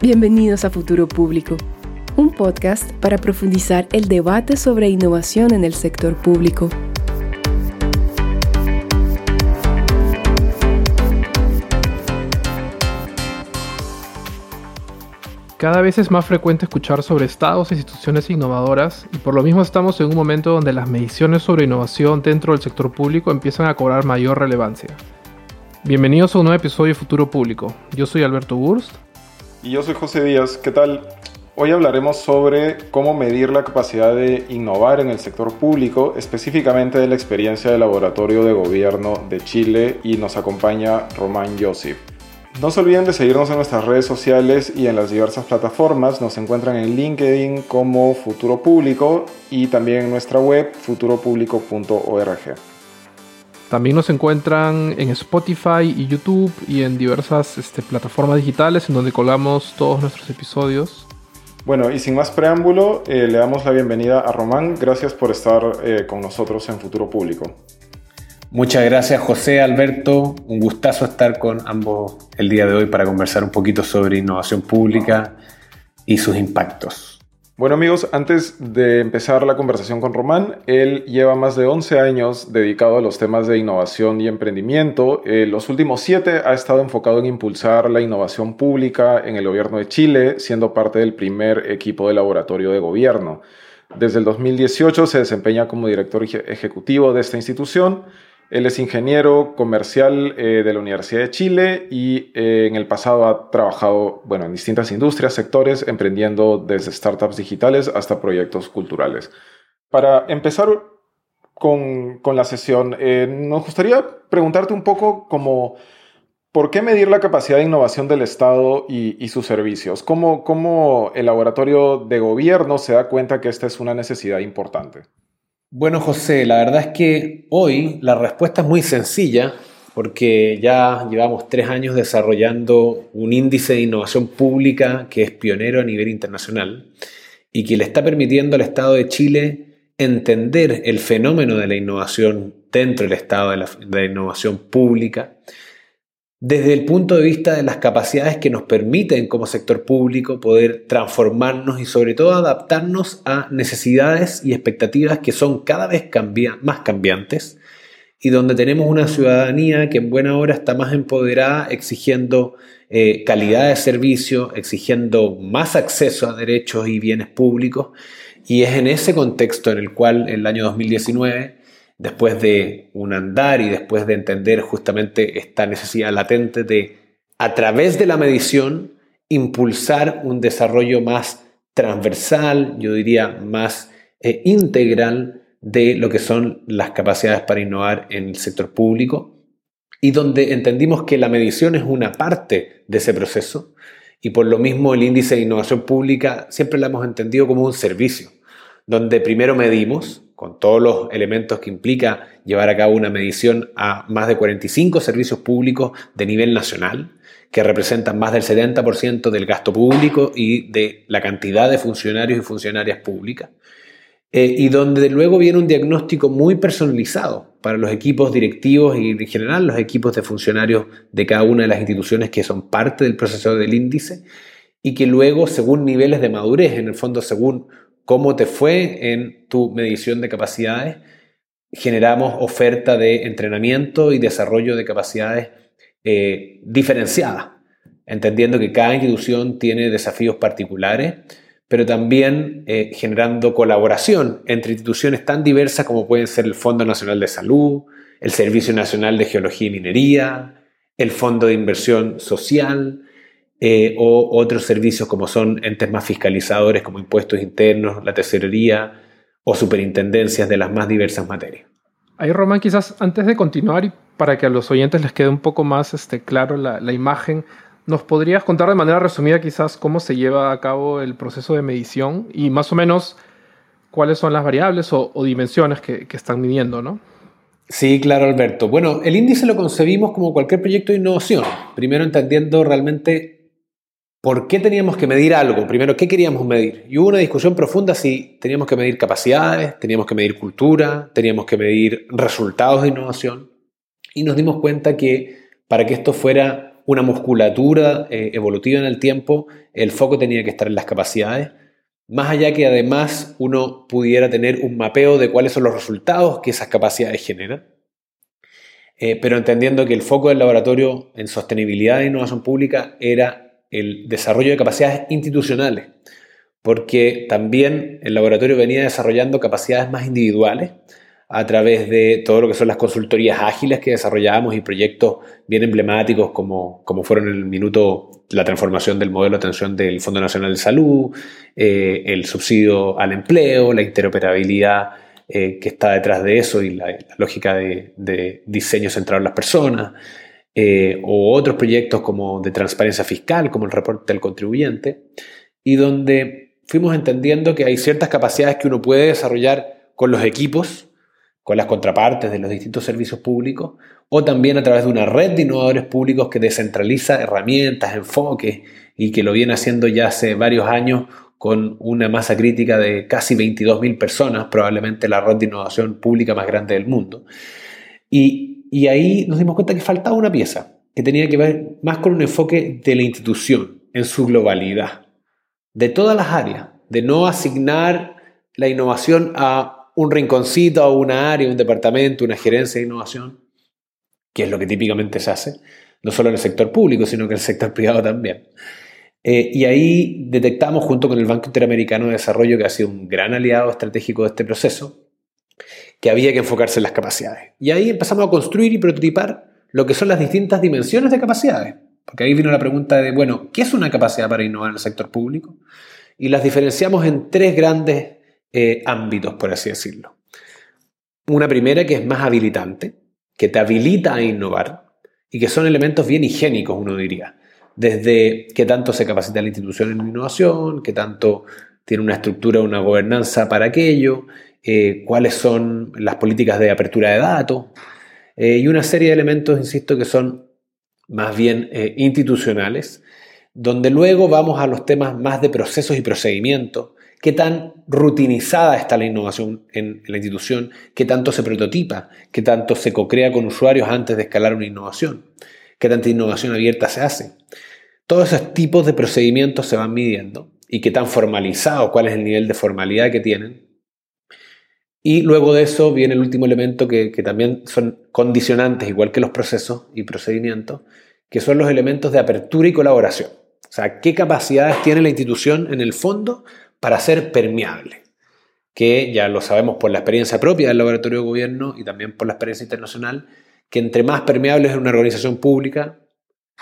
Bienvenidos a Futuro Público, un podcast para profundizar el debate sobre innovación en el sector público. Cada vez es más frecuente escuchar sobre estados e instituciones innovadoras y por lo mismo estamos en un momento donde las mediciones sobre innovación dentro del sector público empiezan a cobrar mayor relevancia. Bienvenidos a un nuevo episodio de Futuro Público. Yo soy Alberto Wurst. Y yo soy José Díaz. ¿Qué tal? Hoy hablaremos sobre cómo medir la capacidad de innovar en el sector público, específicamente de la experiencia del Laboratorio de Gobierno de Chile y nos acompaña Román Josip. No se olviden de seguirnos en nuestras redes sociales y en las diversas plataformas. Nos encuentran en LinkedIn como Futuro Público y también en nuestra web futuropublico.org. También nos encuentran en Spotify y YouTube y en diversas este, plataformas digitales en donde colgamos todos nuestros episodios. Bueno, y sin más preámbulo, eh, le damos la bienvenida a Román. Gracias por estar eh, con nosotros en Futuro Público. Muchas gracias José, Alberto. Un gustazo estar con ambos el día de hoy para conversar un poquito sobre innovación pública y sus impactos. Bueno amigos, antes de empezar la conversación con Román, él lleva más de 11 años dedicado a los temas de innovación y emprendimiento. Eh, los últimos 7 ha estado enfocado en impulsar la innovación pública en el gobierno de Chile, siendo parte del primer equipo de laboratorio de gobierno. Desde el 2018 se desempeña como director ejecutivo de esta institución él es ingeniero comercial eh, de la Universidad de Chile y eh, en el pasado ha trabajado bueno, en distintas industrias, sectores, emprendiendo desde startups digitales hasta proyectos culturales. Para empezar con, con la sesión, eh, nos gustaría preguntarte un poco como, ¿por qué medir la capacidad de innovación del Estado y, y sus servicios? ¿Cómo, ¿Cómo el laboratorio de gobierno se da cuenta que esta es una necesidad importante? Bueno, José, la verdad es que hoy la respuesta es muy sencilla porque ya llevamos tres años desarrollando un índice de innovación pública que es pionero a nivel internacional y que le está permitiendo al Estado de Chile entender el fenómeno de la innovación dentro del Estado de la, innovación pública desde el punto de vista de las capacidades que nos permiten como sector público poder transformarnos y sobre todo adaptarnos a necesidades y expectativas que son cada vez más cambiantes y donde tenemos una ciudadanía que en buena hora está más empoderada exigiendo eh, calidad de servicio, exigiendo más acceso a derechos y bienes públicos. Y es en ese contexto en el cual el año 2019 después de un andar y después de entender justamente esta necesidad latente de, a través de la medición, impulsar un desarrollo más transversal, yo diría más eh, integral de lo que son las capacidades para innovar en el sector público y donde entendimos que la medición es una parte de ese proceso y por lo mismo el índice de innovación pública siempre lo hemos entendido como un servicio, donde primero medimos, con todos los elementos que implica llevar a cabo una medición a más de 45 servicios públicos de nivel nacional, que representan más del 70% del gasto público y de la cantidad de funcionarios y funcionarias públicas, eh, y donde luego viene un diagnóstico muy personalizado para los equipos directivos y en general los equipos de funcionarios de cada una de las instituciones que son parte del proceso del índice, y que luego, según niveles de madurez, en el fondo según cómo te fue en tu medición de capacidades. Generamos oferta de entrenamiento y desarrollo de capacidades eh, diferenciadas, entendiendo que cada institución tiene desafíos particulares, pero también eh, generando colaboración entre instituciones tan diversas como pueden ser el Fondo Nacional de Salud, el Servicio Nacional de Geología y Minería, el Fondo de Inversión Social, eh, o otros servicios como son entes más fiscalizadores como impuestos internos, la tesorería o superintendencias de las más diversas materias. Ahí, Román, quizás antes de continuar y para que a los oyentes les quede un poco más este, claro la, la imagen, ¿nos podrías contar de manera resumida quizás cómo se lleva a cabo el proceso de medición y más o menos cuáles son las variables o, o dimensiones que, que están midiendo, ¿no? Sí, claro, Alberto. Bueno, el índice lo concebimos como cualquier proyecto de innovación, primero entendiendo realmente ¿Por qué teníamos que medir algo? Primero, ¿qué queríamos medir? Y hubo una discusión profunda si teníamos que medir capacidades, teníamos que medir cultura, teníamos que medir resultados de innovación. Y nos dimos cuenta que para que esto fuera una musculatura eh, evolutiva en el tiempo, el foco tenía que estar en las capacidades, más allá que además uno pudiera tener un mapeo de cuáles son los resultados que esas capacidades generan, eh, pero entendiendo que el foco del laboratorio en sostenibilidad e innovación pública era el desarrollo de capacidades institucionales, porque también el laboratorio venía desarrollando capacidades más individuales, a través de todo lo que son las consultorías ágiles que desarrollábamos y proyectos bien emblemáticos como, como fueron en el minuto la transformación del modelo de atención del Fondo Nacional de Salud, eh, el subsidio al empleo, la interoperabilidad eh, que está detrás de eso y la, lógica de, diseño centrado en las personas, eh, o otros proyectos como de transparencia fiscal, como el reporte del contribuyente, y donde fuimos entendiendo que hay ciertas capacidades que uno puede desarrollar con los equipos con las contrapartes de los distintos servicios públicos, o también a través de una red de innovadores públicos que descentraliza herramientas, enfoques, y que lo viene haciendo ya hace varios años con una masa crítica de casi 22.000 personas, probablemente la red de innovación pública más grande del mundo. Y, y ahí nos dimos cuenta que faltaba una pieza, que tenía que ver más con un enfoque de la institución en su globalidad, de todas las áreas, de no asignar la innovación a un rinconcito a una área, un departamento, una gerencia de innovación, que es lo que típicamente se hace, no solo en el sector público, sino que en el sector privado también. Eh, y ahí detectamos, junto con el Banco Interamericano de Desarrollo, que ha sido un gran aliado estratégico de este proceso, que había que enfocarse en las capacidades. Y ahí empezamos a construir y prototipar lo que son las distintas dimensiones de capacidades. Porque ahí vino la pregunta de, bueno, ¿qué es una capacidad para innovar en el sector público? Y las diferenciamos en tres grandes eh, ámbitos, por así decirlo. Una primera que es más habilitante, que te habilita a innovar y que son elementos bien higiénicos, uno diría. Desde qué tanto se capacita la institución en innovación, qué tanto tiene una estructura, una gobernanza para aquello, eh, cuáles son las políticas de apertura de datos eh, y una serie de elementos, insisto, que son más bien institucionales, donde luego vamos a los temas más de procesos y procedimientos, qué tan rutinizada está la innovación en, la institución, qué tanto se prototipa, qué tanto se co-crea con usuarios antes de escalar una innovación, qué tanta innovación abierta se hace. Todos esos tipos de procedimientos se van midiendo y qué tan formalizado, cuál es el nivel de formalidad que tienen. Y luego de eso viene el último elemento que, también son condicionantes, igual que los procesos y procedimientos, que son los elementos de apertura y colaboración. O sea, qué capacidades tiene la institución en el fondo para ser permeable, que ya lo sabemos por la experiencia propia del laboratorio de gobierno y también por la experiencia internacional, que entre más permeable es una organización pública,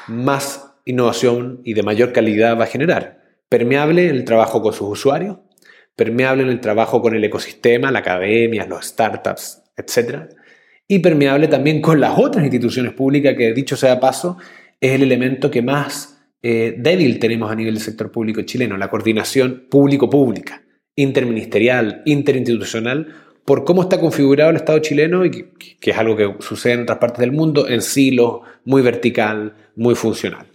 más innovación y de mayor calidad va a generar. Permeable en el trabajo con sus usuarios, permeable en el trabajo con el ecosistema, la academia, los startups, etc. Y permeable también con las otras instituciones públicas, que dicho sea paso, es el elemento que más eh, débil tenemos a nivel del sector público chileno, la coordinación público-pública, interministerial, interinstitucional, por cómo está configurado el Estado chileno y que, es algo que sucede en otras partes del mundo, en silos, muy vertical, muy funcional.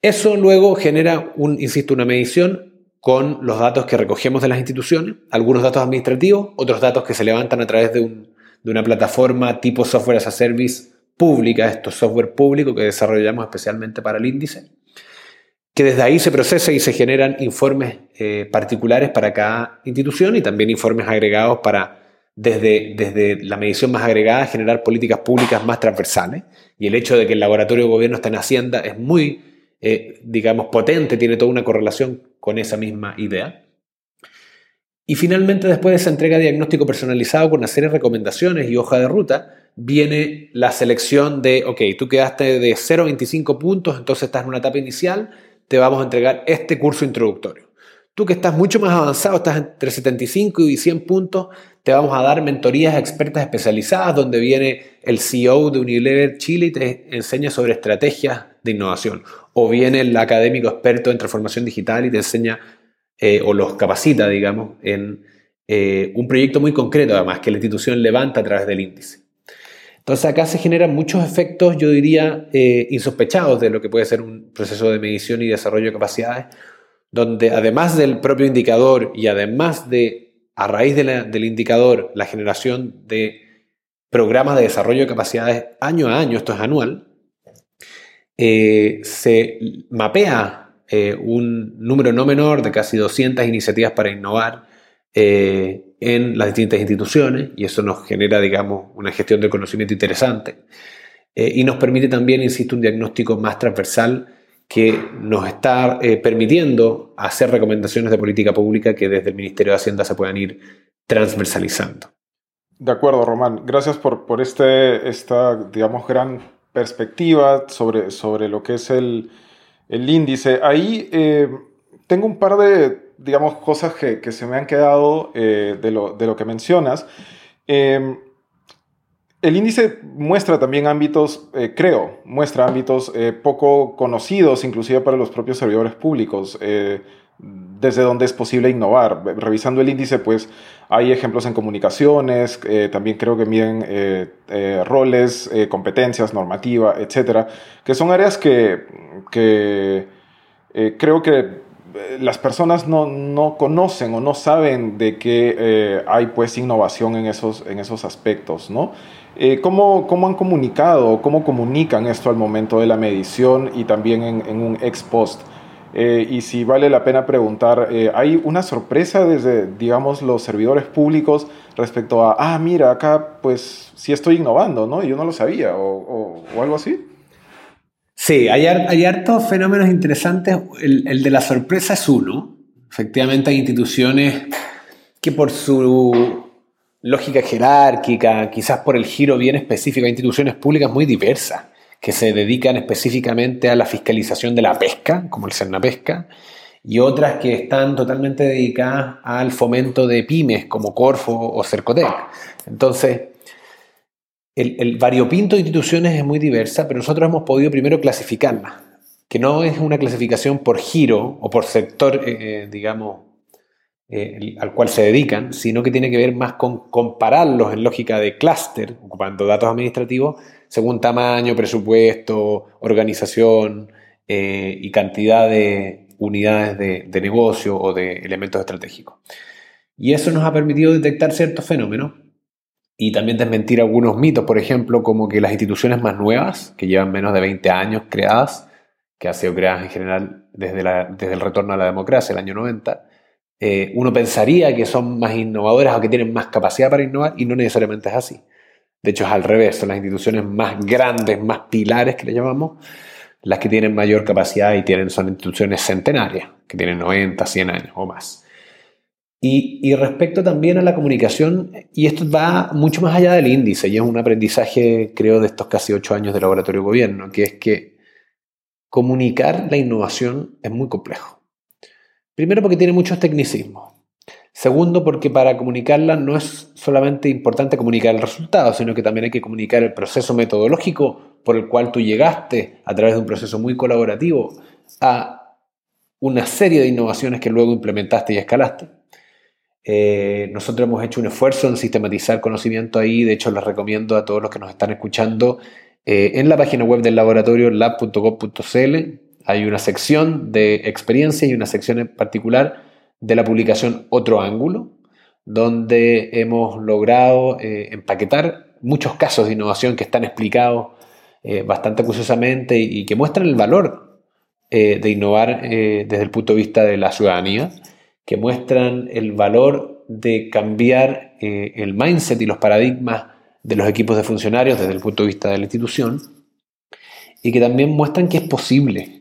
Eso luego genera, un, insisto, una medición con los datos que recogemos de las instituciones, algunos datos administrativos, otros datos que se levantan a través de, una plataforma tipo software as a service pública, esto software público que desarrollamos especialmente para el índice que desde ahí se procesa y se generan informes eh, particulares para cada institución y también informes agregados para, desde, desde la medición más agregada, generar políticas públicas más transversales. Y el hecho de que el laboratorio de gobierno está en Hacienda es muy, eh, digamos, potente, tiene toda una correlación con esa misma idea. Y finalmente, después de esa entrega de diagnóstico personalizado con una serie de recomendaciones y hoja de ruta, viene la selección de, ok, tú quedaste de 0 a 25 puntos, entonces estás en una etapa inicial, te vamos a entregar este curso introductorio. Tú que estás mucho más avanzado, estás entre 75 y 100 puntos, te vamos a dar mentorías expertas especializadas donde viene el CEO de Unilever Chile y te enseña sobre estrategias de innovación. O viene el académico experto en transformación digital y te enseña eh, o los capacita, digamos, en eh, un proyecto muy concreto además que la institución levanta a través del índice. Entonces acá se generan muchos efectos, yo diría, eh, insospechados de lo que puede ser un proceso de medición y desarrollo de capacidades, donde además del propio indicador y además de, a raíz del indicador, la generación de programas de desarrollo de capacidades año a año, esto es anual, eh, se mapea un número no menor de casi 200 iniciativas para innovar en las distintas instituciones y eso nos genera, digamos, una gestión del conocimiento interesante. y nos permite también, insisto, un diagnóstico más transversal que nos está permitiendo hacer recomendaciones de política pública que desde el Ministerio de Hacienda se puedan ir transversalizando. De acuerdo, Román. Gracias por, por este, esta, digamos, gran perspectiva sobre, sobre lo que es el, el índice. Ahí eh, tengo un par de, digamos, cosas que, que se me han quedado eh, de, lo, de, lo, que mencionas. Em, el índice muestra también ámbitos, eh, creo, muestra ámbitos poco conocidos, inclusive para los propios servidores públicos desde donde es posible innovar. Revisando el índice, pues hay ejemplos en comunicaciones, eh, también creo que miden eh, eh, roles, competencias, normativa, etcétera, que son áreas que, creo que las personas no, conocen o no saben de que hay pues innovación en esos, en esos aspectos, ¿no? ¿cómo, ¿cómo, han comunicado, cómo comunican esto al momento de la medición y también en un ex post? Eh, y si vale la pena preguntar, eh, ¿hay una sorpresa desde, digamos, los servidores públicos respecto a, ah, mira, acá pues sí estoy innovando, ¿no? Y yo no lo sabía, o, algo así? Sí, hay, hay hartos fenómenos interesantes. El, el, de la sorpresa es uno. Efectivamente, hay instituciones que por su lógica jerárquica, quizás por el giro bien específico, hay instituciones públicas muy diversas que se dedican específicamente a la fiscalización de la pesca, como el Cernapesca, y otras que están totalmente dedicadas al fomento de pymes, como Corfo o Cercotec. Entonces, el, variopinto de instituciones es muy diversa, pero nosotros hemos podido primero clasificarlas, que no es una clasificación por giro o por sector, eh, eh, digamos, eh, al cual se dedican, sino que tiene que ver más con compararlos en lógica de clúster, ocupando datos administrativos, según tamaño, presupuesto, organización eh, y cantidad de unidades de, negocio o de elementos estratégicos. Y eso nos ha permitido detectar ciertos fenómenos y también desmentir algunos mitos, por ejemplo, como que las instituciones más nuevas, que llevan menos de 20 años creadas, que han sido creadas en general desde, desde el retorno a la democracia, el año 90, eh, uno pensaría que son más innovadoras o que tienen más capacidad para innovar y no necesariamente es así. De hecho, es al revés, son las instituciones más grandes, más pilares que le llamamos, las que tienen mayor capacidad y tienen, son instituciones centenarias, que tienen 90, 100 años o más. Y, respecto también a la comunicación, y esto va mucho más allá del índice, y es un aprendizaje, creo, de estos casi 8 años de laboratorio gobierno, que es que comunicar la innovación es muy complejo. Primero porque tiene muchos tecnicismos. Segundo, porque para comunicarla no es solamente importante comunicar el resultado, sino que también hay que comunicar el proceso metodológico por el cual tú llegaste a través de un proceso muy colaborativo a una serie de innovaciones que luego implementaste y escalaste. Eh, nosotros hemos hecho un esfuerzo en sistematizar conocimiento ahí, de hecho les recomiendo a todos los que nos están escuchando eh, en la página web del laboratorio lab.gov.cl hay una sección de experiencia y una sección en particular de la publicación Otro Ángulo, donde hemos logrado eh, empaquetar muchos casos de innovación que están explicados eh, bastante acuciosamente y, que muestran el valor eh, de innovar desde el punto de vista de la ciudadanía, que muestran el valor de cambiar el mindset y los paradigmas de los equipos de funcionarios desde el punto de vista de la institución y que también muestran que es posible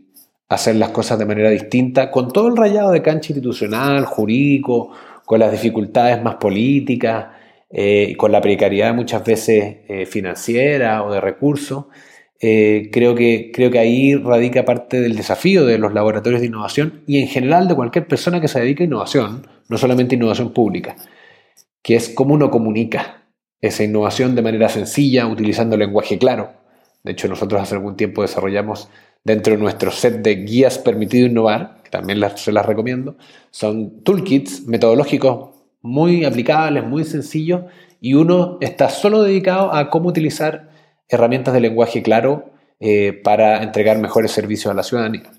hacer las cosas de manera distinta, con todo el rayado de cancha institucional, jurídico, con las dificultades más políticas, eh, con la precariedad muchas veces eh, financiera o de recursos. Eh, creo, que, creo que ahí radica parte del desafío de los laboratorios de innovación y en general de cualquier persona que se dedique a innovación, no solamente innovación pública, que es cómo uno comunica esa innovación de manera sencilla, utilizando lenguaje claro. De hecho, nosotros hace algún tiempo desarrollamos dentro de nuestro set de guías permitido innovar, que también se las recomiendo, son toolkits metodológicos muy aplicables, muy sencillos, y uno está solo dedicado a cómo utilizar herramientas de lenguaje claro eh, para entregar mejores servicios a la ciudadanía.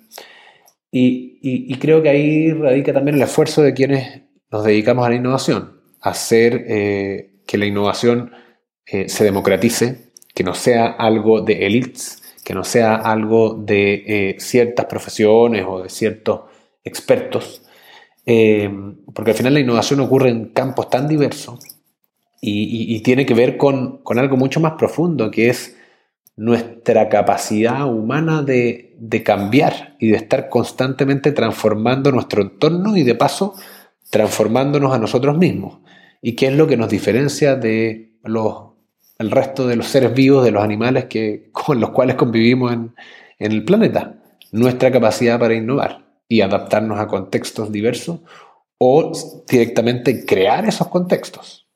Y, creo que ahí radica también el esfuerzo de quienes nos dedicamos a la innovación, hacer eh, que la innovación eh, se democratice, que no sea algo de elites, que no sea algo de eh, ciertas profesiones o de ciertos expertos, eh, porque al final la innovación ocurre en campos tan diversos y, tiene que ver con, algo mucho más profundo, que es nuestra capacidad humana de, de, cambiar y de estar constantemente transformando nuestro entorno y de paso transformándonos a nosotros mismos. ¿Y qué es lo que nos diferencia de los, el resto de los seres vivos, de los animales que, con los cuales convivimos en, el planeta? Nuestra capacidad para innovar y adaptarnos a contextos diversos o directamente crear esos contextos.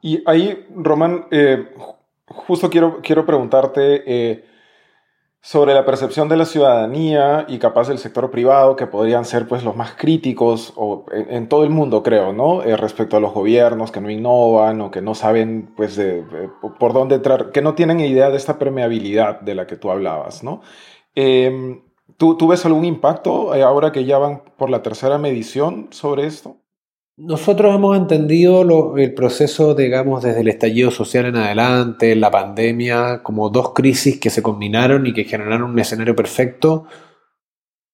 Y ahí, Román, eh, justo quiero, quiero preguntarte eh, sobre la percepción de la ciudadanía y capaz del sector privado, que podrían ser pues los más críticos o en, todo el mundo, creo, ¿no? Eh, respecto a los gobiernos que no innovan o que no saben pues por dónde entrar, que no tienen idea de esta permeabilidad de la que tú hablabas, ¿no? Em, ¿tú, ¿Tú ves algún impacto eh, ahora que ya van por la tercera medición sobre esto? Nosotros hemos entendido el proceso, digamos, desde el estallido social en adelante, la pandemia, como dos crisis que se combinaron y que generaron un escenario perfecto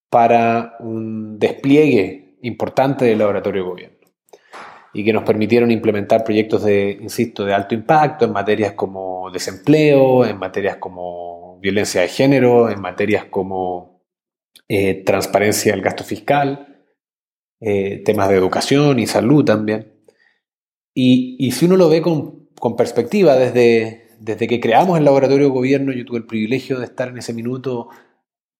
para un despliegue importante del laboratorio de gobierno y que nos permitieron implementar proyectos de, insisto, de alto impacto en materias como desempleo, en materias como violencia de género, en materias como eh, transparencia del gasto fiscal eh, temas de educación y salud también. Y, si uno lo ve con, perspectiva, desde, desde que creamos el laboratorio de gobierno, yo tuve el privilegio de estar en ese minuto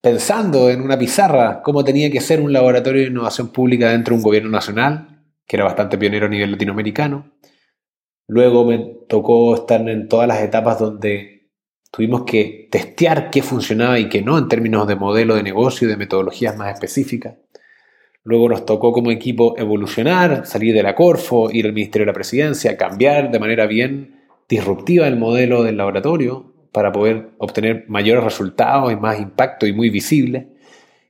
pensando en una pizarra cómo tenía que ser un laboratorio de innovación pública dentro de un gobierno nacional, que era bastante pionero a nivel latinoamericano. Luego me tocó estar en todas las etapas donde tuvimos que testear qué funcionaba y qué no en términos de modelo de negocio y de metodologías más específicas. Luego nos tocó como equipo evolucionar, salir de la Corfo, ir al Ministerio de la Presidencia, cambiar de manera bien disruptiva el modelo del laboratorio para poder obtener mayores resultados y más impacto y muy visible.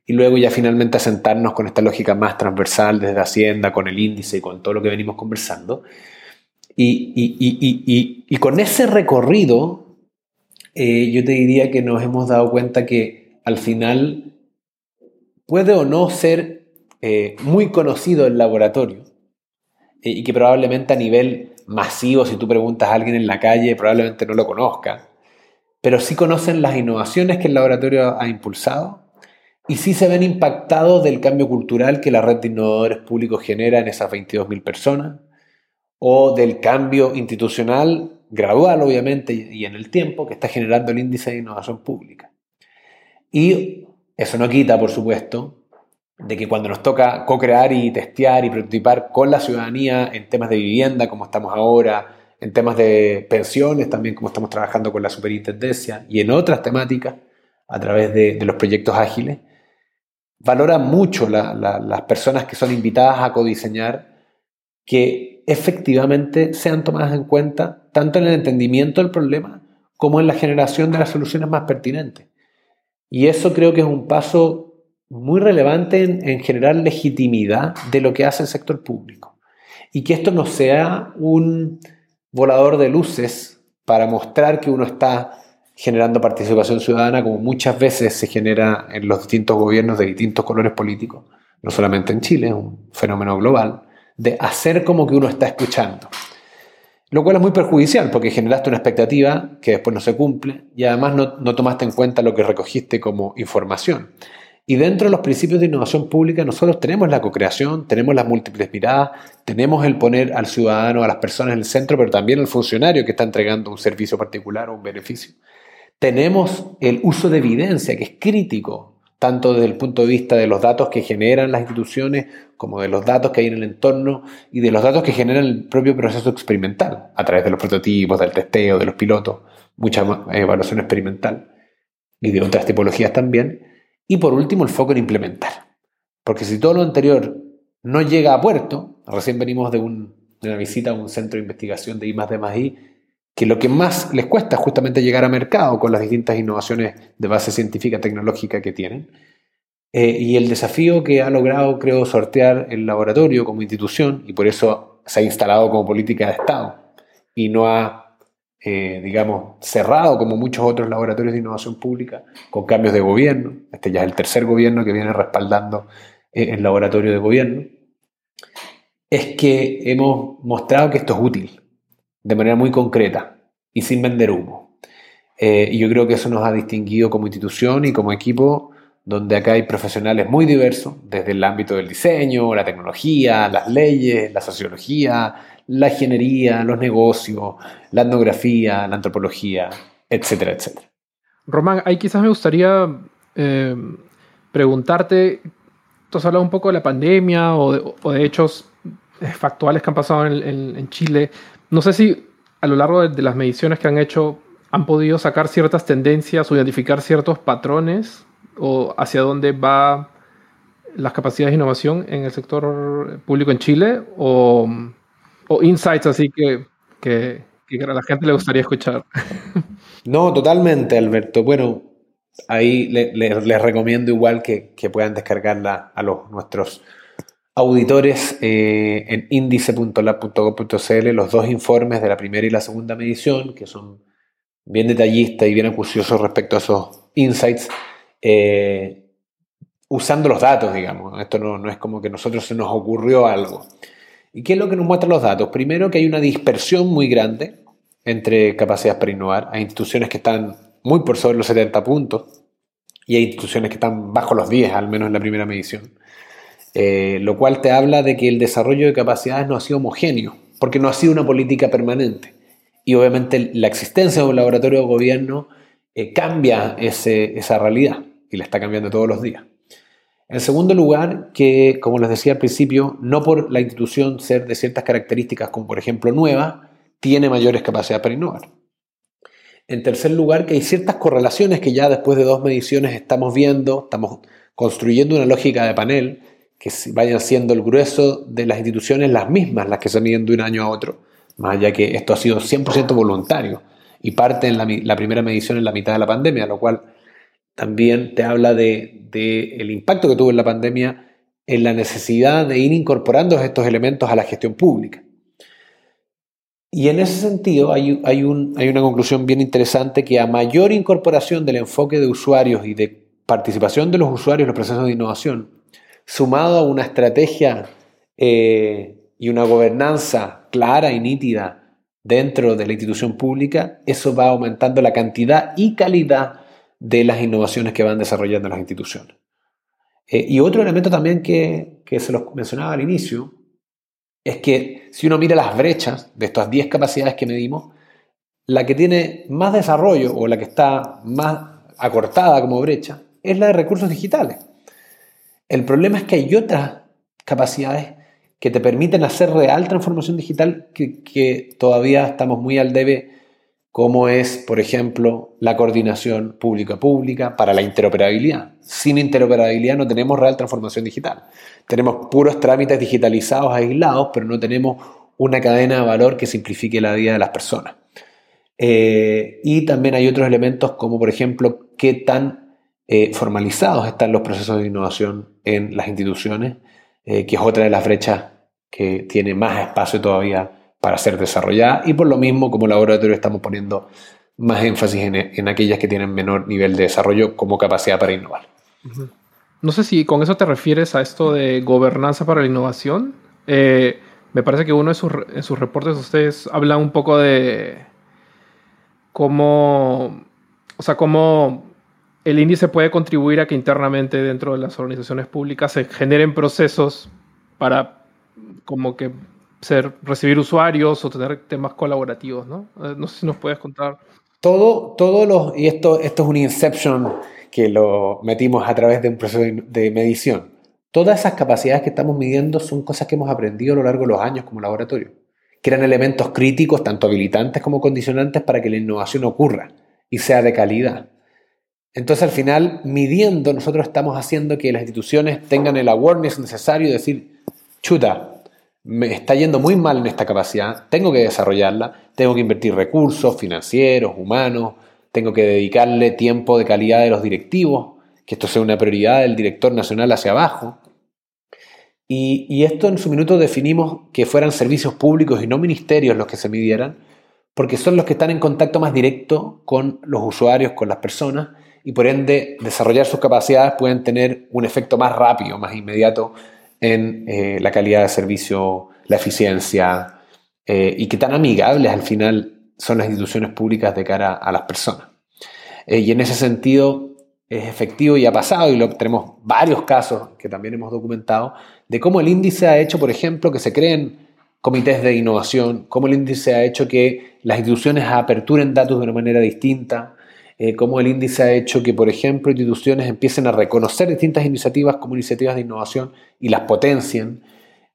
Y luego ya finalmente asentarnos con esta lógica más transversal desde Hacienda, con el índice y con todo lo que venimos conversando. Y, con ese recorrido, eh, yo te diría que nos hemos dado cuenta que al final puede o no ser eh, muy conocido el laboratorio eh, y que probablemente a nivel masivo, si tú preguntas a alguien en la calle, probablemente no lo conozca, pero sí conocen las innovaciones que el laboratorio ha impulsado y sí se ven impactados del cambio cultural que la red de innovadores públicos genera en esas 22.000 personas o del cambio institucional gradual, obviamente, y en el tiempo que está generando el índice de innovación pública. Y eso no quita, por supuesto, de que cuando nos toca co-crear y testear y prototipar con la ciudadanía en temas de vivienda, como estamos ahora, en temas de pensiones, también como estamos trabajando con la superintendencia y en otras temáticas a través de, los proyectos ágiles, valora mucho las personas que son invitadas a codiseñar que efectivamente sean tomadas en cuenta tanto en el entendimiento del problema como en la generación de las soluciones más pertinentes. Y eso creo que es un paso muy relevante en, generar legitimidad de lo que hace el sector público. Y que esto no sea un volador de luces para mostrar que uno está generando participación ciudadana como muchas veces se genera en los distintos gobiernos de distintos colores políticos, no solamente en Chile, es un fenómeno global, de hacer como que uno está escuchando. Lo cual es muy perjudicial porque generaste una expectativa que después no se cumple y además no, no tomaste en cuenta lo que recogiste como información. Y dentro de los principios de innovación pública nosotros tenemos la co-creación, tenemos las múltiples miradas, tenemos el poner al ciudadano, a las personas en el centro, pero también al funcionario que está entregando un servicio particular o un beneficio. Tenemos el uso de evidencia, que es crítico, tanto desde el punto de vista de los datos que generan las instituciones, como de los datos que hay en el entorno y de los datos que generan el propio proceso experimental, a través de los prototipos, del testeo, de los pilotos, mucha evaluación experimental y de otras tipologías también y por último, el foco en implementar. Porque si todo lo anterior no llega a puerto, recién venimos de, una visita a un centro de investigación de I que lo que más les cuesta es justamente llegar a mercado con las distintas innovaciones de base científica tecnológica que tienen. Eh, y el desafío que ha logrado, creo, sortear el laboratorio como institución, y por eso se ha instalado como política de Estado, y no ha eh, digamos, cerrado como muchos otros laboratorios de innovación pública, con cambios de gobierno. Este ya es el tercer gobierno que viene respaldando eh, el laboratorio de gobierno. Es que hemos mostrado que esto es útil, de manera muy concreta y sin vender humo. Eh, y yo creo que eso nos ha distinguido como institución y como equipo, donde acá hay profesionales muy diversos, desde el ámbito del diseño, la tecnología, las leyes, la sociología, la ingeniería, los negocios, la etnografía, la antropología, etcétera, etcétera. Román, ahí quizás me gustaría eh, preguntarte, tú has hablado un poco de la pandemia o de, hechos factuales que han pasado en, Chile. No sé si a lo largo de, las mediciones que han hecho han podido sacar ciertas tendencias o identificar ciertos patrones o hacia dónde va las capacidades de innovación en el sector público en Chile o insights así que, que, a la gente le gustaría escuchar. No, totalmente, Alberto. Bueno, ahí les recomiendo igual que, puedan descargarla a los, nuestros auditores eh, en índice.lab.gov.cl los dos informes de la primera y la segunda medición, que son bien detallistas y bien acuciosos respecto a esos insights, eh, usando los datos, digamos. Esto no, no es como que a nosotros se nos ocurrió algo. ¿Y qué es lo que nos muestran los datos? Primero que hay una dispersión muy grande entre capacidades para innovar. Hay instituciones que están muy por sobre los 70 puntos y hay instituciones que están bajo los 10, al menos en la primera medición. Eh, lo cual te habla de que el desarrollo de capacidades no ha sido homogéneo, porque no ha sido una política permanente. Y obviamente la existencia de un laboratorio de gobierno eh, cambia esa realidad y la está cambiando todos los días. En segundo lugar, que, como les decía al principio, no por la institución ser de ciertas características, como por ejemplo nueva, tiene mayores capacidades para innovar. En tercer lugar, que hay ciertas correlaciones que ya después de dos mediciones estamos viendo, estamos construyendo una lógica de panel que vayan siendo el grueso de las instituciones las mismas, las que se miden de un año a otro, más allá que esto ha sido 100% voluntario y parte en la, la primera medición en la mitad de la pandemia, lo cual también te habla de, el impacto que tuvo en la pandemia en la necesidad de ir incorporando estos elementos a la gestión pública. Y en ese sentido hay, hay, una conclusión bien interesante que a mayor incorporación del enfoque de usuarios y de participación de los usuarios en los procesos de innovación, sumado a una estrategia eh, y una gobernanza clara y nítida dentro de la institución pública, eso va aumentando la cantidad y calidad de las innovaciones que van desarrollando las instituciones. Eh, y otro elemento también que, se los mencionaba al inicio, es que si uno mira las brechas de estas 10 capacidades que medimos, la que tiene más desarrollo o la que está más acortada como brecha es la de recursos digitales. El problema es que hay otras capacidades que te permiten hacer real transformación digital que, que todavía estamos muy al debe como es, por ejemplo, la coordinación pública-pública para la interoperabilidad. Sin interoperabilidad no tenemos real transformación digital. Tenemos puros trámites digitalizados aislados, pero no tenemos una cadena de valor que simplifique la vida de las personas. Eh, y también hay otros elementos como, por ejemplo, qué tan eh, formalizados están los procesos de innovación en las instituciones, eh, que es otra de las brechas que tiene más espacio todavía para ser desarrollada y por lo mismo como laboratorio estamos poniendo más énfasis en, aquellas que tienen menor nivel de desarrollo como capacidad para innovar. No sé si con eso te refieres a esto de gobernanza para la innovación. Eh, me parece que uno de sus, en sus reportes ustedes hablan un poco de cómo, o sea, cómo el índice puede contribuir a que internamente dentro de las organizaciones públicas se generen procesos para como que ser, recibir usuarios o tener temas colaborativos, ¿no? Eh, no sé si nos puedes contar. Todo, todos los, y esto, esto es un inception que lo metimos a través de un proceso de medición. Todas esas capacidades que estamos midiendo son cosas que hemos aprendido a lo largo de los años como laboratorio, que eran elementos críticos, tanto habilitantes como condicionantes, para que la innovación ocurra y sea de calidad. Entonces, al final, midiendo, nosotros estamos haciendo que las instituciones tengan el awareness necesario de decir, chuta, me está yendo muy mal en esta capacidad, tengo que desarrollarla, tengo que invertir recursos financieros, humanos, tengo que dedicarle tiempo de calidad de los directivos, que esto sea una prioridad del director nacional hacia abajo. Y, esto en su minuto definimos que fueran servicios públicos y no ministerios los que se midieran, porque son los que están en contacto más directo con los usuarios, con las personas, y por ende desarrollar sus capacidades pueden tener un efecto más rápido, más inmediato en eh, la calidad de servicio, la eficiencia, eh, y que tan amigables al final son las instituciones públicas de cara a las personas. Eh, y en ese sentido es efectivo y ha pasado, y lo, tenemos varios casos que también hemos documentado, de cómo el índice ha hecho, por ejemplo, que se creen comités de innovación, cómo el índice ha hecho que las instituciones aperturen datos de una manera distinta, eh, cómo el índice ha hecho que, por ejemplo, instituciones empiecen a reconocer distintas iniciativas como iniciativas de innovación y las potencien,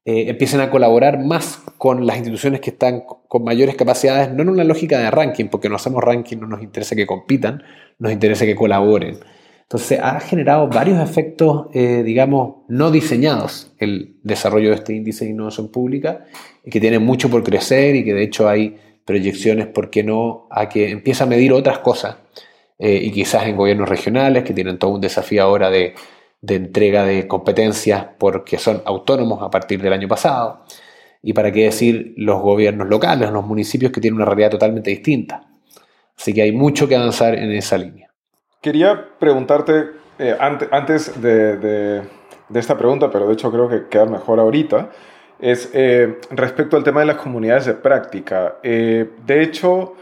eh, empiecen a colaborar más con las instituciones que están con mayores capacidades, no en una lógica de ranking, porque no hacemos ranking, no nos interesa que compitan, nos interesa que colaboren. Entonces ha generado varios efectos, eh, digamos, no diseñados el desarrollo de este índice de innovación pública y que tiene mucho por crecer y que de hecho hay proyecciones, ¿por qué no?, a que empiece a medir otras cosas eh, y quizás en gobiernos regionales que tienen todo un desafío ahora de, de entrega de competencias porque son autónomos a partir del año pasado. Y para qué decir los gobiernos locales, los municipios que tienen una realidad totalmente distinta. Así que hay mucho que avanzar en esa línea. Quería preguntarte, eh, antes de, esta pregunta, pero de hecho creo que queda mejor ahorita, es eh, respecto al tema de las comunidades de práctica. Eh, de hecho,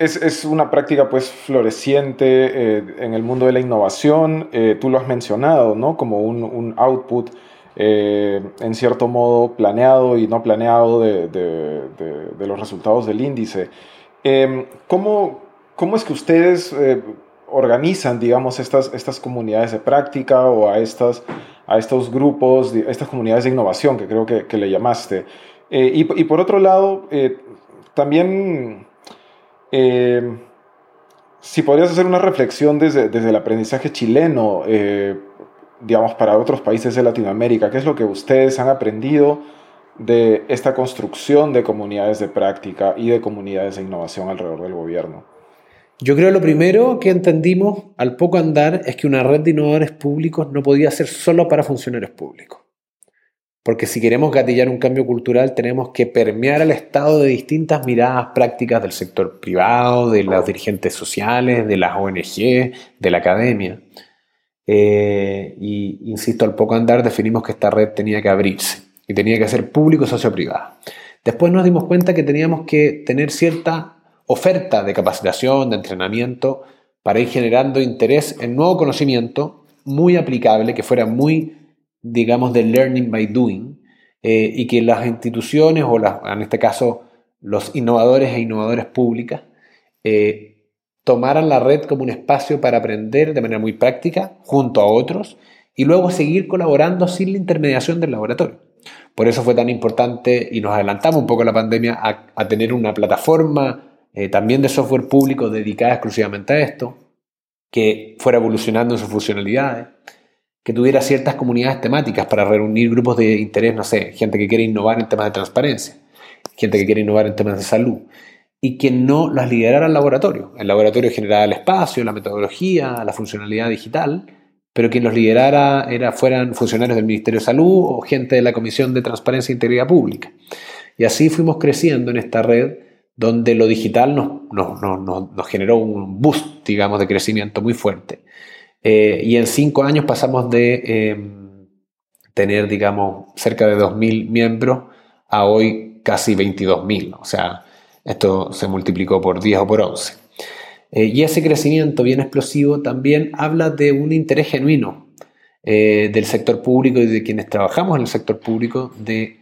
es, una práctica pues floreciente en el mundo de la innovación. tú lo has mencionado, ¿no? Como un, output en cierto modo planeado y no planeado de, de los resultados del índice. ¿cómo, ¿Cómo es que ustedes organizan, digamos, estas, estas comunidades de práctica o a, estas, a estos grupos, estas comunidades de innovación que creo que, le llamaste. Eh, y, por otro lado, eh, también, eh, si podrías hacer una reflexión desde, desde el aprendizaje chileno, digamos, para otros países de Latinoamérica, ¿qué es lo que ustedes han aprendido de esta construcción de comunidades de práctica y de comunidades de innovación alrededor del gobierno? Yo creo lo primero que entendimos al poco andar es que una red de innovadores públicos no podía ser solo para funcionarios públicos. Porque si queremos gatillar un cambio cultural tenemos que permear al Estado de distintas miradas prácticas del sector privado, de los dirigentes sociales, de las ONG, de la academia. Eh, y insisto, al poco andar definimos que esta red tenía que abrirse y tenía que ser público-socio-privada. Después nos dimos cuenta que teníamos que tener cierta oferta de capacitación, de entrenamiento, para ir generando interés en nuevo conocimiento muy aplicable, que fuera muy, digamos, de learning by doing, eh, y que las instituciones, o en este caso los innovadores e innovadoras públicas, eh, tomaran la red como un espacio para aprender de manera muy práctica junto a otros y luego seguir colaborando sin la intermediación del laboratorio. Por eso fue tan importante y nos adelantamos un poco a la pandemia a tener una plataforma eh, también de software público dedicada exclusivamente a esto, que fuera evolucionando en sus funcionalidades, que tuviera ciertas comunidades temáticas para reunir grupos de interés, no sé, gente que quiere innovar en temas de transparencia, gente que quiere innovar en temas de salud, y que no las liderara el laboratorio. El laboratorio generaba el espacio, la metodología, la funcionalidad digital, pero quien los liderara era, fueran funcionarios del Ministerio de Salud o gente de la Comisión de Transparencia e Integridad Pública. Y así fuimos creciendo en esta red donde lo digital nos, generó un boost, digamos, de crecimiento muy fuerte. Eh, y en cinco años pasamos de em, tener, digamos, cerca de 2.000 miembros a hoy casi 22.000. O sea, esto se multiplicó por 10 o por 11. Eh, y ese crecimiento bien explosivo también habla de un interés genuino eh, del sector público y de quienes trabajamos en el sector público de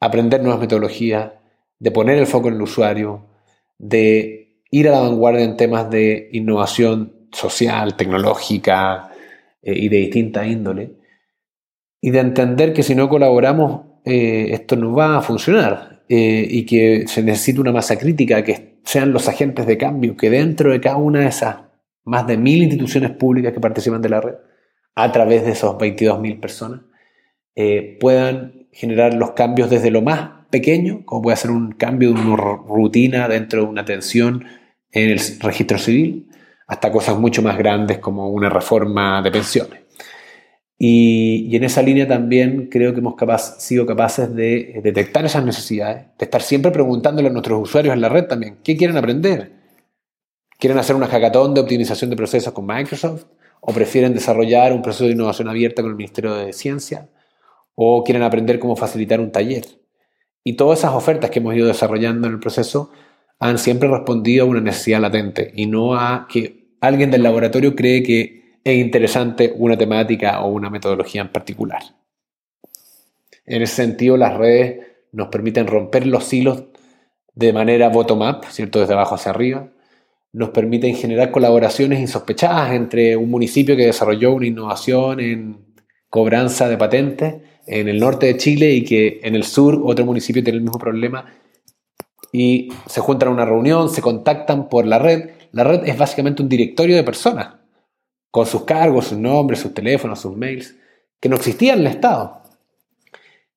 aprender nuevas metodologías, de poner el foco en el usuario, de ir a la vanguardia en temas de innovación social, tecnológica eh, y de distinta índole, y de entender que si no colaboramos eh, esto no va a funcionar eh, y que se necesita una masa crítica, que sean los agentes de cambio, que dentro de cada una de esas más de mil instituciones públicas que participan de la red, a través de esos 22.000 personas, puedan generar los cambios desde lo más pequeño, como puede ser un cambio de una rutina dentro de una atención en el registro civil, hasta cosas mucho más grandes como una reforma de pensiones. Y, en esa línea también creo que hemos sido capaces de detectar esas necesidades, de estar siempre preguntándole a nuestros usuarios en la red también, ¿qué quieren aprender? ¿Quieren hacer una hackathon de optimización de procesos con Microsoft? ¿O prefieren desarrollar un proceso de innovación abierta con el Ministerio de Ciencia? ¿O quieren aprender cómo facilitar un taller? Y todas esas ofertas que hemos ido desarrollando en el proceso han siempre respondido a una necesidad latente y no a que alguien del laboratorio cree que es interesante una temática o una metodología en particular. En ese sentido, las redes nos permiten romper los hilos de manera bottom-up, ¿cierto? Desde abajo hacia arriba. Nos permiten generar colaboraciones insospechadas entre un municipio que desarrolló una innovación en cobranza de patentes en el norte de Chile y que en el sur otro municipio tiene el mismo problema y se juntan a una reunión, se contactan por la red. La red es básicamente un directorio de personas con sus cargos, sus nombres, sus teléfonos, sus mails, que no existían en el Estado.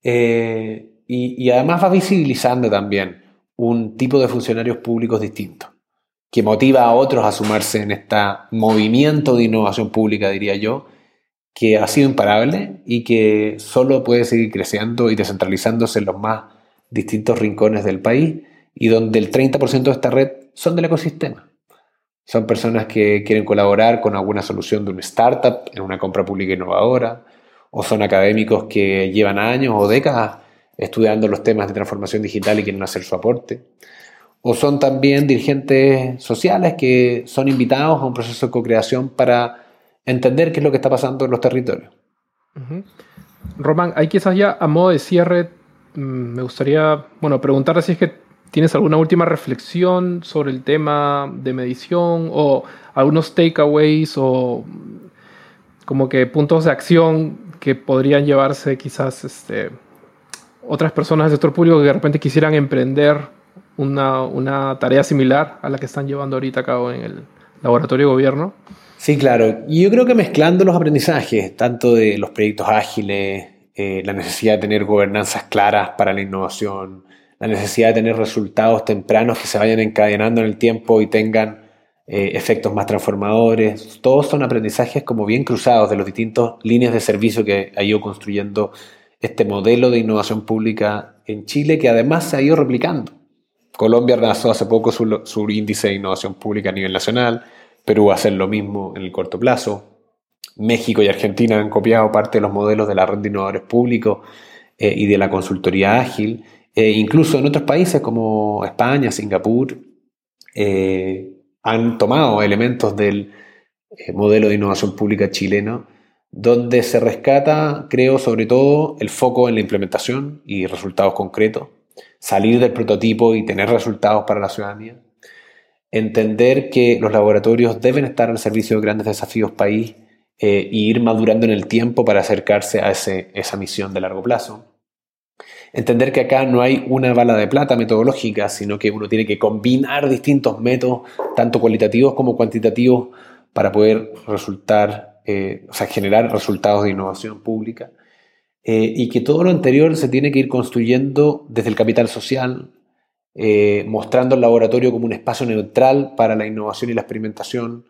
Eh, y, además va visibilizando también un tipo de funcionarios públicos distinto, que motiva a otros a sumarse en este movimiento de innovación pública, diría yo, que ha sido imparable y que solo puede seguir creciendo y descentralizándose en los más distintos rincones del país y donde el 30% de esta red son del ecosistema. Son personas que quieren colaborar con alguna solución de un startup en una compra pública innovadora, o son académicos que llevan años o décadas estudiando los temas de transformación digital y quieren hacer su aporte. O son también dirigentes sociales que son invitados a un proceso de co-creación para entender qué es lo que está pasando en los territorios. Román, hay quizás ya a modo de cierre, mm, me gustaría, bueno, preguntarle si es que ¿Tienes alguna última reflexión sobre el tema de medición o algunos takeaways o como que puntos de acción que podrían llevarse quizás este, otras personas del sector público que de repente quisieran emprender una, una, tarea similar a la que están llevando ahorita a cabo en el laboratorio de gobierno? Sí, claro. Y yo creo que mezclando los aprendizajes, tanto de los proyectos ágiles, eh, la necesidad de tener gobernanzas claras para la innovación, la necesidad de tener resultados tempranos que se vayan encadenando en el tiempo y tengan eh, efectos más transformadores. Todos son aprendizajes como bien cruzados de los distintos líneas de servicio que ha ido construyendo este modelo de innovación pública en Chile, que además se ha ido replicando. Colombia lanzó hace poco su, su índice de innovación pública a nivel nacional, Perú va a hacer lo mismo en el corto plazo. México y Argentina han copiado parte de los modelos de la red de innovadores públicos eh, y de la consultoría ágil. Eh, incluso en otros países como España, Singapur, eh, han tomado elementos del eh, modelo de innovación pública chileno, donde se rescata, creo, sobre todo el foco en la implementación y resultados concretos, salir del prototipo y tener resultados para la ciudadanía, entender que los laboratorios deben estar al servicio de grandes desafíos país e ir madurando en el tiempo para acercarse a esa misión de largo plazo Entender que acá no hay una bala de plata metodológica, sino que uno tiene que combinar distintos métodos, tanto cualitativos como cuantitativos, para poder resultar, eh, generar resultados de innovación pública. Eh, y que todo lo anterior se tiene que ir construyendo desde el capital social, eh, mostrando el laboratorio como un espacio neutral para la innovación y la experimentación,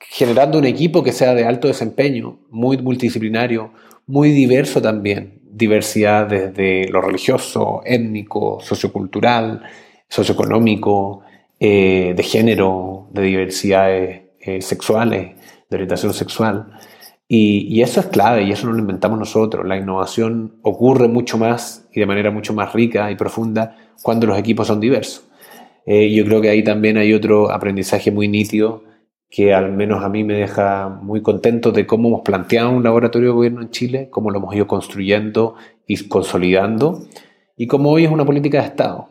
generando un equipo que sea de alto desempeño, muy multidisciplinario, muy diverso también, diversidad desde lo religioso, étnico, sociocultural, socioeconómico, eh, de género, de diversidades eh, sexuales, de orientación sexual. Y, eso es clave y eso no lo inventamos nosotros. La innovación ocurre mucho más y de manera mucho más rica y profunda cuando los equipos son diversos. Eh, yo creo que ahí también hay otro aprendizaje muy nítido que al menos a mí me deja muy contento de cómo hemos planteado un laboratorio de gobierno en Chile, cómo lo hemos ido construyendo y consolidando, y cómo hoy es una política de Estado,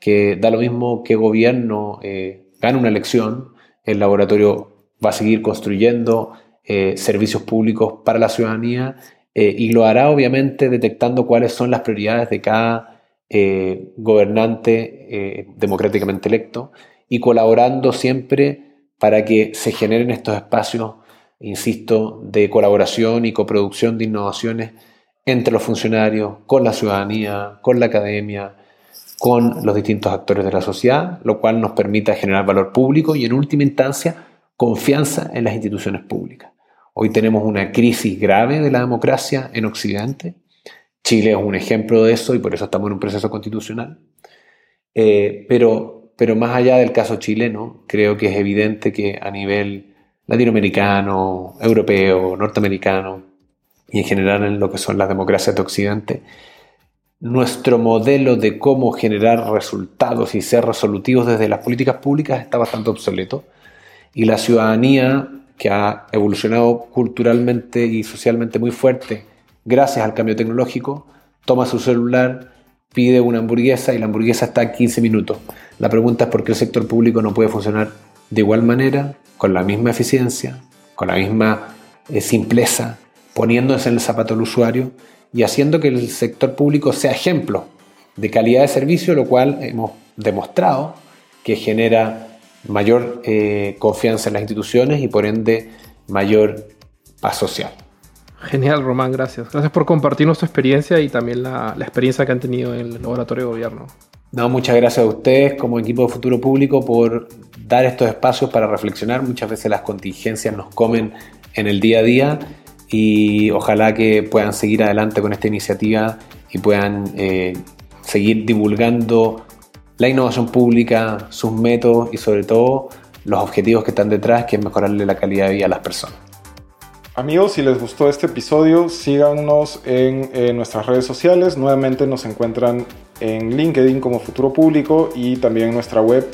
que da lo mismo que gobierno eh, gane una elección, el laboratorio va a seguir construyendo eh, servicios públicos para la ciudadanía eh, y lo hará obviamente detectando cuáles son las prioridades de cada gobernante democráticamente electo y colaborando siempre para que se generen estos espacios, insisto, de colaboración y coproducción de innovaciones entre los funcionarios, con la ciudadanía, con la academia, con los distintos actores de la sociedad, lo cual nos permita generar valor público y en última instancia confianza en las instituciones públicas. Hoy tenemos una crisis grave de la democracia en Occidente. Chile es un ejemplo de eso y por eso estamos en un proceso constitucional. Eh, pero, pero más allá del caso chileno, creo que es evidente que a nivel latinoamericano, europeo, norteamericano y en general en lo que son las democracias de Occidente, nuestro modelo de cómo generar resultados y ser resolutivos desde las políticas públicas está bastante obsoleto. Y la ciudadanía que ha evolucionado culturalmente y socialmente muy fuerte gracias al cambio tecnológico, toma su celular, pide una hamburguesa y la hamburguesa está a 15 minutos. La pregunta es por qué el sector público no puede funcionar de igual manera, con la misma eficiencia, con la misma eh, simpleza, poniéndose en el zapato del usuario y haciendo que el sector público sea ejemplo de calidad de servicio, lo cual hemos demostrado que genera mayor eh, confianza en las instituciones y por ende mayor paz social. Genial, Román, gracias. Gracias por compartirnos tu experiencia y también la, experiencia que han tenido en el laboratorio de gobierno. No, muchas gracias a ustedes como equipo de Futuro Público por dar estos espacios para reflexionar. Muchas veces las contingencias nos comen en el día a día y ojalá que puedan seguir adelante con esta iniciativa y puedan eh, seguir divulgando la innovación pública, sus métodos y sobre todo los objetivos que están detrás, que es mejorarle la calidad de vida a las personas. Amigos, si les gustó este episodio, síganos en, en nuestras redes sociales. Nuevamente nos encuentran en LinkedIn como Futuro Público y también en nuestra web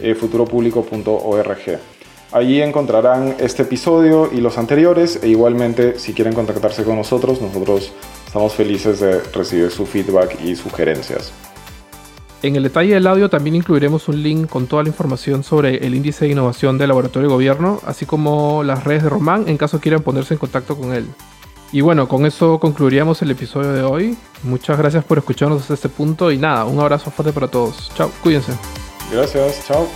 eh, futuropublico.org. Allí encontrarán este episodio y los anteriores e igualmente si quieren contactarse con nosotros, nosotros estamos felices de recibir su feedback y sugerencias. En el detalle del audio también incluiremos un link con toda la información sobre el índice de innovación del laboratorio de gobierno, así como las redes de Román en caso quieran ponerse en contacto con él. Y bueno, con eso concluiríamos el episodio de hoy. Muchas gracias por escucharnos hasta este punto y nada, un abrazo fuerte para todos. Chao, cuídense. Gracias, chao.